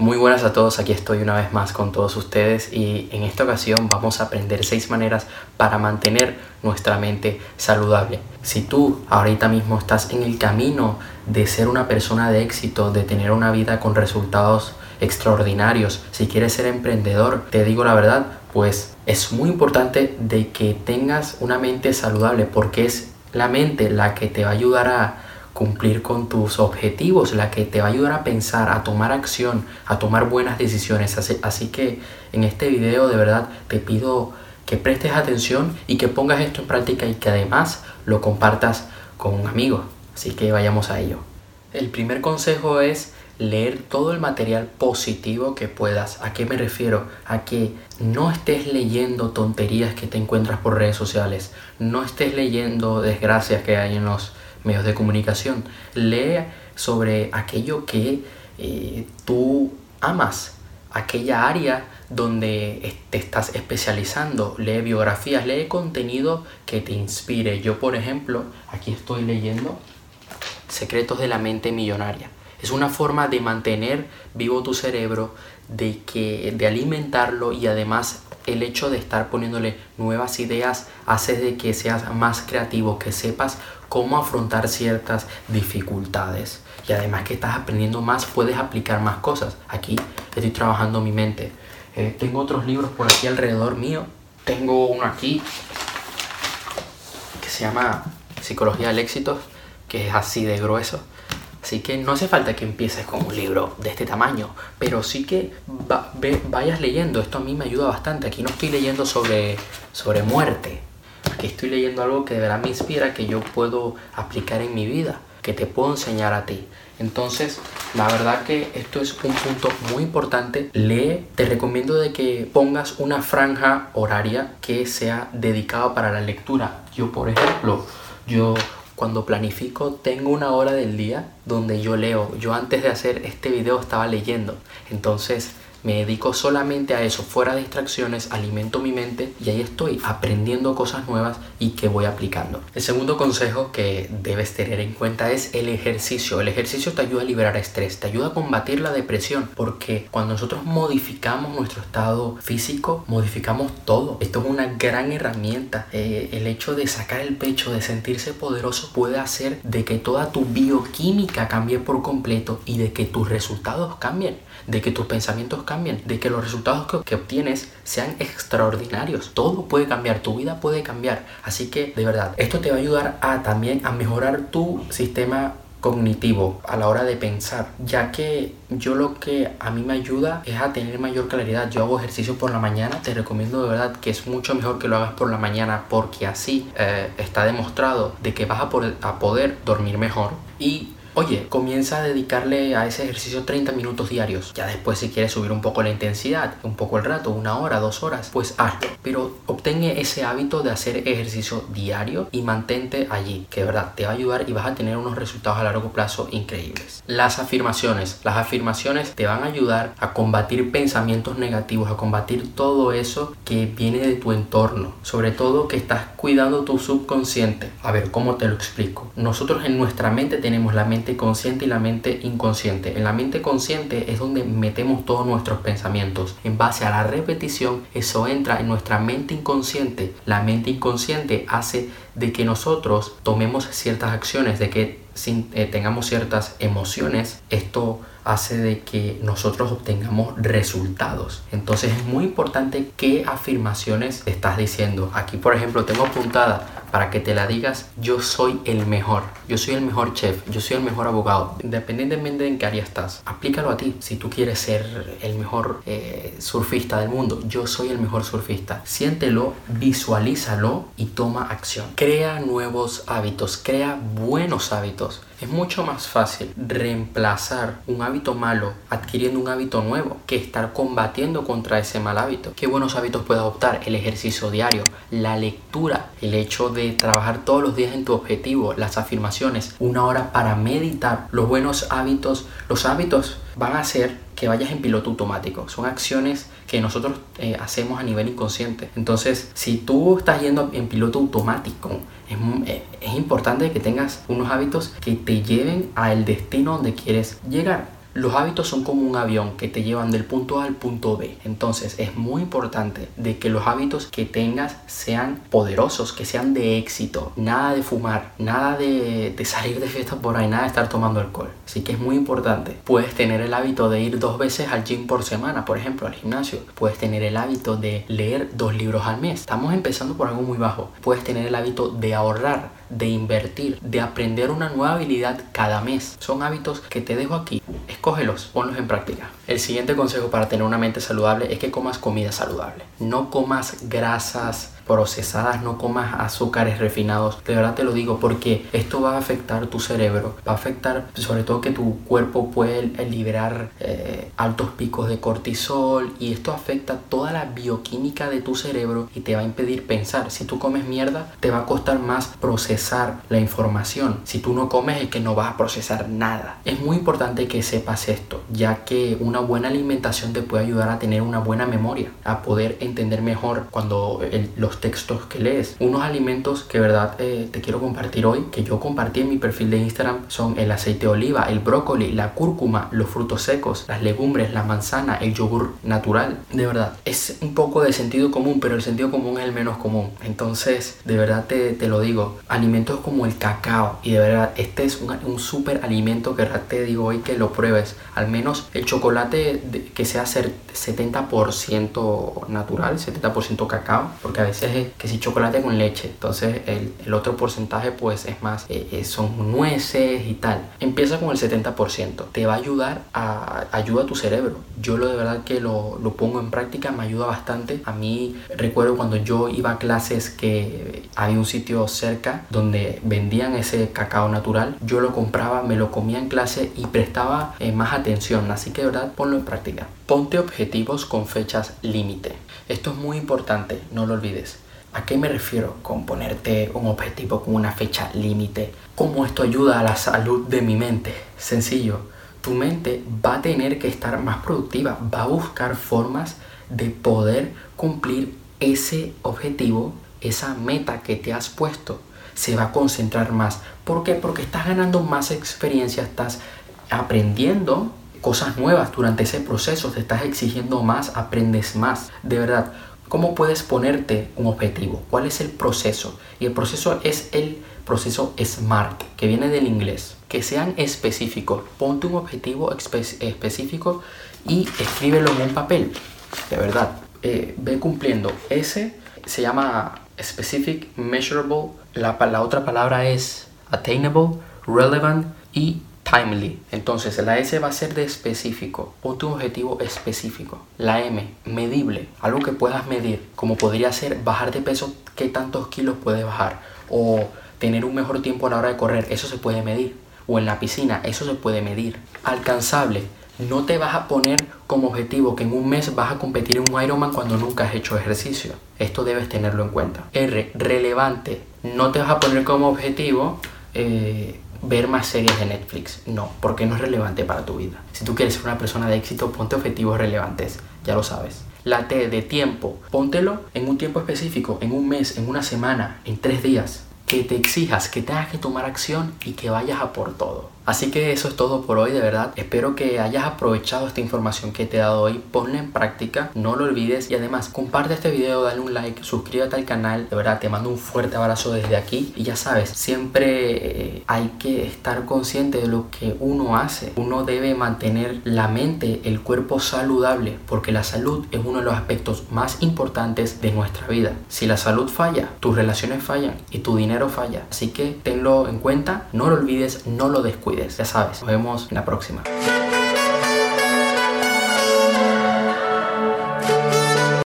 Muy buenas a todos, aquí estoy una vez más con todos ustedes y en esta ocasión vamos a aprender seis maneras para mantener nuestra mente saludable. Si tú ahorita mismo estás en el camino de ser una persona de éxito, de tener una vida con resultados extraordinarios, si quieres ser emprendedor, te digo la verdad, pues es muy importante de que tengas una mente saludable porque es la mente la que te va a ayudar a cumplir con tus objetivos, la que te va a ayudar a pensar, a tomar acción, a tomar buenas decisiones. Así, que en este video de verdad te pido que prestes atención y que pongas esto en práctica y que además lo compartas con un amigo. Así que vayamos a ello. El primer consejo es leer todo el material positivo que puedas. ¿A qué me refiero? A que no estés leyendo tonterías que te encuentras por redes sociales. No estés leyendo desgracias que hay en los medios de comunicación. Lee sobre aquello que eh, tú amas, aquella área donde te estás especializando. Lee biografías, lee contenido que te inspire. Yo, por ejemplo, aquí estoy leyendo Secretos de la mente millonaria. Es una forma de mantener vivo tu cerebro, de, que, de alimentarlo y además el hecho de estar poniéndole nuevas ideas hace de que seas más creativo, que sepas cómo afrontar ciertas dificultades. Y además que estás aprendiendo más, puedes aplicar más cosas. Aquí estoy trabajando mi mente. Eh, tengo otros libros por aquí alrededor mío. Tengo uno aquí que se llama Psicología del Éxito, que es así de grueso. Así que no hace falta que empieces con un libro de este tamaño, pero sí que vayas leyendo. Esto a mí me ayuda bastante. Aquí no estoy leyendo sobre, sobre muerte. Aquí estoy leyendo algo que de verdad me inspira, que yo puedo aplicar en mi vida, que te puedo enseñar a ti. Entonces, la verdad que esto es un punto muy importante. Lee, te recomiendo de que pongas una franja horaria que sea dedicada para la lectura. Yo, por ejemplo, yo cuando planifico tengo una hora del día donde yo leo. Yo antes de hacer este video estaba leyendo. Entonces me dedico solamente a eso, fuera de distracciones, alimento mi mente y ahí estoy aprendiendo cosas nuevas y que voy aplicando. El segundo consejo que debes tener en cuenta es el ejercicio. El ejercicio te ayuda a liberar estrés, te ayuda a combatir la depresión, porque cuando nosotros modificamos nuestro estado físico, modificamos todo. Esto es una gran herramienta. Eh, el hecho de sacar el pecho, de sentirse poderoso, puede hacer de que toda tu bioquímica cambie por completo y de que tus resultados cambien, de que tus pensamientos de que los resultados que, obtienes sean extraordinarios. Todo puede cambiar, tu vida puede cambiar. Así que de verdad, esto te va a ayudar a también a mejorar tu sistema cognitivo a la hora de pensar, ya que yo lo que a mí me ayuda es a tener mayor claridad. Yo hago ejercicio por la mañana, te recomiendo de verdad que es mucho mejor que lo hagas por la mañana porque así eh, está demostrado de que vas a poder, a poder dormir mejor y Oye, comienza a dedicarle a ese ejercicio 30 minutos diarios. Ya después si quieres subir un poco la intensidad, un poco el rato, una hora, dos horas, pues hazlo. Pero obtén ese hábito de hacer ejercicio diario y mantente allí, que de verdad te va a ayudar y vas a tener unos resultados a largo plazo increíbles. Las afirmaciones. Las afirmaciones te van a ayudar a combatir pensamientos negativos, a combatir todo eso que viene de tu entorno. Sobre todo que estás cuidando tu subconsciente. A ver, ¿cómo te lo explico? Nosotros en nuestra mente tenemos la mente consciente y la mente inconsciente. En la mente consciente es donde metemos todos nuestros pensamientos. En base a la repetición, eso entra en nuestra mente inconsciente. La mente inconsciente hace de que nosotros tomemos ciertas acciones, de que eh, tengamos ciertas emociones. Esto hace de que nosotros obtengamos resultados. Entonces es muy importante qué afirmaciones estás diciendo. Aquí, por ejemplo, tengo apuntada para que te la digas, yo soy el mejor, yo soy el mejor chef, yo soy el mejor abogado, independientemente de en qué área estás, aplícalo a ti. Si tú quieres ser el mejor eh, surfista del mundo, yo soy el mejor surfista. Siéntelo, visualízalo y toma acción. Crea nuevos hábitos, crea buenos hábitos. Es mucho más fácil reemplazar un hábito malo adquiriendo un hábito nuevo que estar combatiendo contra ese mal hábito. ¿Qué buenos hábitos puedes adoptar? El ejercicio diario, la lectura, el hecho de trabajar todos los días en tu objetivo, las afirmaciones, una hora para meditar, los buenos hábitos. Los hábitos van a hacer que vayas en piloto automático. Son acciones que nosotros eh, hacemos a nivel inconsciente. Entonces, si tú estás yendo en piloto automático, eh, es importante que tengas unos hábitos que te lleven al destino donde quieres llegar. Los hábitos son como un avión que te llevan del punto A al punto B. Entonces es muy importante de que los hábitos que tengas sean poderosos, que sean de éxito. Nada de fumar, nada de, de salir de fiesta por ahí, nada de estar tomando alcohol. Así que es muy importante. Puedes tener el hábito de ir dos veces al gym por semana, por ejemplo, al gimnasio. Puedes tener el hábito de leer dos libros al mes. Estamos empezando por algo muy bajo. Puedes tener el hábito de ahorrar de invertir, de aprender una nueva habilidad cada mes. Son hábitos que te dejo aquí. Escógelos, ponlos en práctica. El siguiente consejo para tener una mente saludable es que comas comida saludable. No comas grasas procesadas, no comas azúcares refinados. De verdad te lo digo porque esto va a afectar tu cerebro, va a afectar sobre todo que tu cuerpo puede liberar eh, altos picos de cortisol y esto afecta toda la bioquímica de tu cerebro y te va a impedir pensar. Si tú comes mierda, te va a costar más procesar la información. Si tú no comes es que no vas a procesar nada. Es muy importante que sepas esto, ya que una buena alimentación te puede ayudar a tener una buena memoria, a poder entender mejor cuando los textos que lees. Unos alimentos que verdad eh, te quiero compartir hoy, que yo compartí en mi perfil de Instagram, son el aceite de oliva, el brócoli, la cúrcuma, los frutos secos, las legumbres, la manzana, el yogur natural. De verdad, es un poco de sentido común, pero el sentido común es el menos común. Entonces, de verdad te, te lo digo, alimentos como el cacao, y de verdad, este es un, un súper alimento que verdad te digo hoy que lo pruebes. Al menos el chocolate que sea 70% natural, 70% cacao, porque a veces que si chocolate con leche, entonces el, otro porcentaje pues es más, eh, eh, son nueces y tal. Empieza con el 70%, te va a ayudar a, ayuda a tu cerebro. Yo lo de verdad que lo, lo pongo en práctica, me ayuda bastante. A mí recuerdo cuando yo iba a clases que había un sitio cerca donde vendían ese cacao natural, yo lo compraba, me lo comía en clase y prestaba eh, más atención, así que de verdad ponlo en práctica. Ponte objetivos con fechas límite. Esto es muy importante, no lo olvides. ¿A qué me refiero con ponerte un objetivo con una fecha límite? ¿Cómo esto ayuda a la salud de mi mente? Sencillo, tu mente va a tener que estar más productiva, va a buscar formas de poder cumplir ese objetivo, esa meta que te has puesto. Se va a concentrar más. ¿Por qué? Porque estás ganando más experiencia, estás aprendiendo cosas nuevas durante ese proceso, te estás exigiendo más, aprendes más. De verdad, ¿cómo puedes ponerte un objetivo? ¿Cuál es el proceso? Y el proceso es el proceso SMART, que viene del inglés. Que sean específicos. Ponte un objetivo específico y escríbelo en un papel. De verdad, eh, ve cumpliendo. Ese se llama specific, measurable. La, la otra palabra es attainable, relevant y timely. Entonces la S va a ser de específico, ponte un objetivo específico. La M, medible, algo que puedas medir, como podría ser bajar de peso, qué tantos kilos puedes bajar, o tener un mejor tiempo a la hora de correr, eso se puede medir. O en la piscina, eso se puede medir. Alcanzable, no te vas a poner como objetivo que en un mes vas a competir en un Ironman cuando nunca has hecho ejercicio. Esto debes tenerlo en cuenta. R, relevante, no te vas a poner como objetivo eh, ver más series de Netflix. No, porque no es relevante para tu vida. Si tú quieres ser una persona de éxito, ponte objetivos relevantes, ya lo sabes. La T de tiempo, póntelo en un tiempo específico, en un mes, en una semana, en tres días. Que te exijas, que tengas que tomar acción y que vayas a por todo. Así que eso es todo por hoy, de verdad. Espero que hayas aprovechado esta información que te he dado hoy. Ponla en práctica, no lo olvides. Y además, comparte este video, dale un like, suscríbete al canal. De verdad, te mando un fuerte abrazo desde aquí. Y ya sabes, siempre eh, hay que estar consciente de lo que uno hace. Uno debe mantener la mente, el cuerpo saludable, porque la salud es uno de los aspectos más importantes de nuestra vida. Si la salud falla, tus relaciones fallan y tu dinero falla. Así que tenlo en cuenta, no lo olvides, no lo descuides ya sabes. Nos vemos en la próxima.